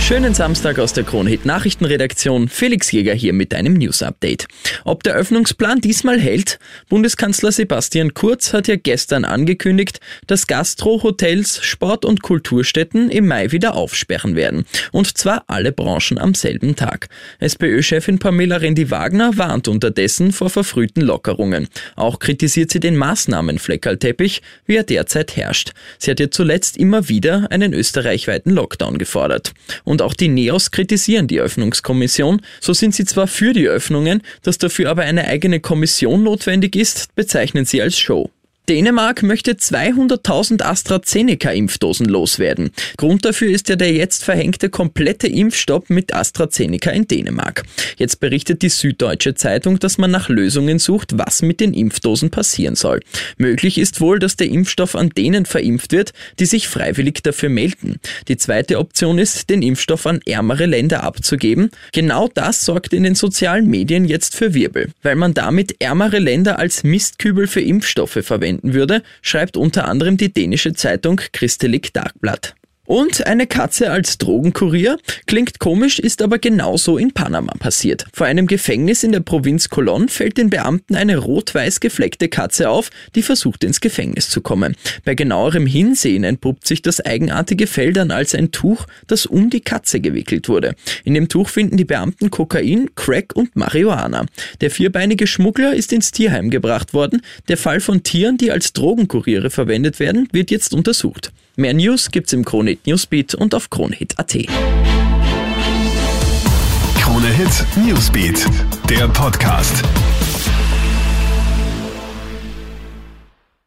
Schönen Samstag aus der Kronhit Nachrichtenredaktion. Felix Jäger hier mit einem News Update. Ob der Öffnungsplan diesmal hält? Bundeskanzler Sebastian Kurz hat ja gestern angekündigt, dass Gastro, Hotels, Sport- und Kulturstätten im Mai wieder aufsperren werden. Und zwar alle Branchen am selben Tag. SPÖ-Chefin Pamela Rendi-Wagner warnt unterdessen vor verfrühten Lockerungen. Auch kritisiert sie den Maßnahmenfleckerlteppich, wie er derzeit herrscht. Sie hat ja zuletzt immer wieder einen österreichweiten Lockdown gefordert. Und auch die Neos kritisieren die Öffnungskommission. So sind sie zwar für die Öffnungen, dass dafür aber eine eigene Kommission notwendig ist, bezeichnen sie als Show. Dänemark möchte 200.000 AstraZeneca-Impfdosen loswerden. Grund dafür ist ja der jetzt verhängte komplette Impfstopp mit AstraZeneca in Dänemark. Jetzt berichtet die Süddeutsche Zeitung, dass man nach Lösungen sucht, was mit den Impfdosen passieren soll. Möglich ist wohl, dass der Impfstoff an denen verimpft wird, die sich freiwillig dafür melden. Die zweite Option ist, den Impfstoff an ärmere Länder abzugeben. Genau das sorgt in den sozialen Medien jetzt für Wirbel, weil man damit ärmere Länder als Mistkübel für Impfstoffe verwendet verwenden würde, schreibt unter anderem die dänische Zeitung Christelik Dagblatt. Und eine Katze als Drogenkurier? Klingt komisch, ist aber genauso in Panama passiert. Vor einem Gefängnis in der Provinz Colón fällt den Beamten eine rot-weiß gefleckte Katze auf, die versucht ins Gefängnis zu kommen. Bei genauerem Hinsehen entpuppt sich das eigenartige Fell dann als ein Tuch, das um die Katze gewickelt wurde. In dem Tuch finden die Beamten Kokain, Crack und Marihuana. Der vierbeinige Schmuggler ist ins Tierheim gebracht worden. Der Fall von Tieren, die als Drogenkuriere verwendet werden, wird jetzt untersucht. Mehr News gibt's im Kronehit Newsbeat und auf kronehit.at. Krone Hit Newsbeat, der Podcast.